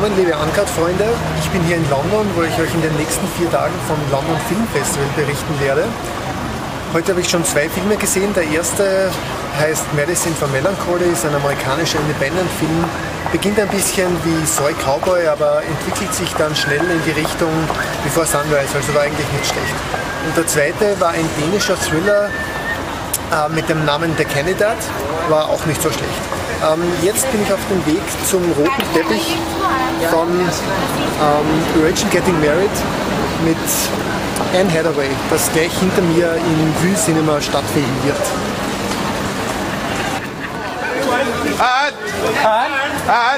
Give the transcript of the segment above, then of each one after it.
willkommen, liebe Uncut-Freunde. Ich bin hier in London, wo ich euch in den nächsten vier Tagen vom London Film Festival berichten werde. Heute habe ich schon zwei Filme gesehen. Der erste heißt Medicine for Melancholy, ist ein amerikanischer Independent-Film. Beginnt ein bisschen wie Soy Cowboy, aber entwickelt sich dann schnell in die Richtung Before Sunrise, also war eigentlich nicht schlecht. Und der zweite war ein dänischer Thriller äh, mit dem Namen The Candidate, war auch nicht so schlecht. Ähm, jetzt bin ich auf dem Weg zum roten Teppich von ähm, Rachel Getting Married mit Anne Hathaway, das gleich hinter mir im Vue Cinema stattfinden wird. An! An?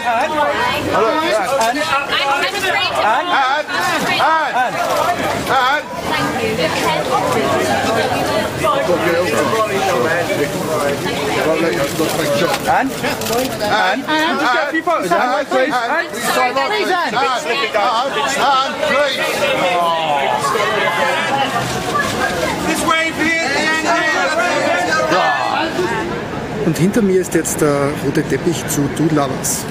An? An? An! People, An! please. An! Please, An. An! please! This way, please! Und hinter mir ist jetzt der rote Teppich zu Du Lovers.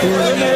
Thank.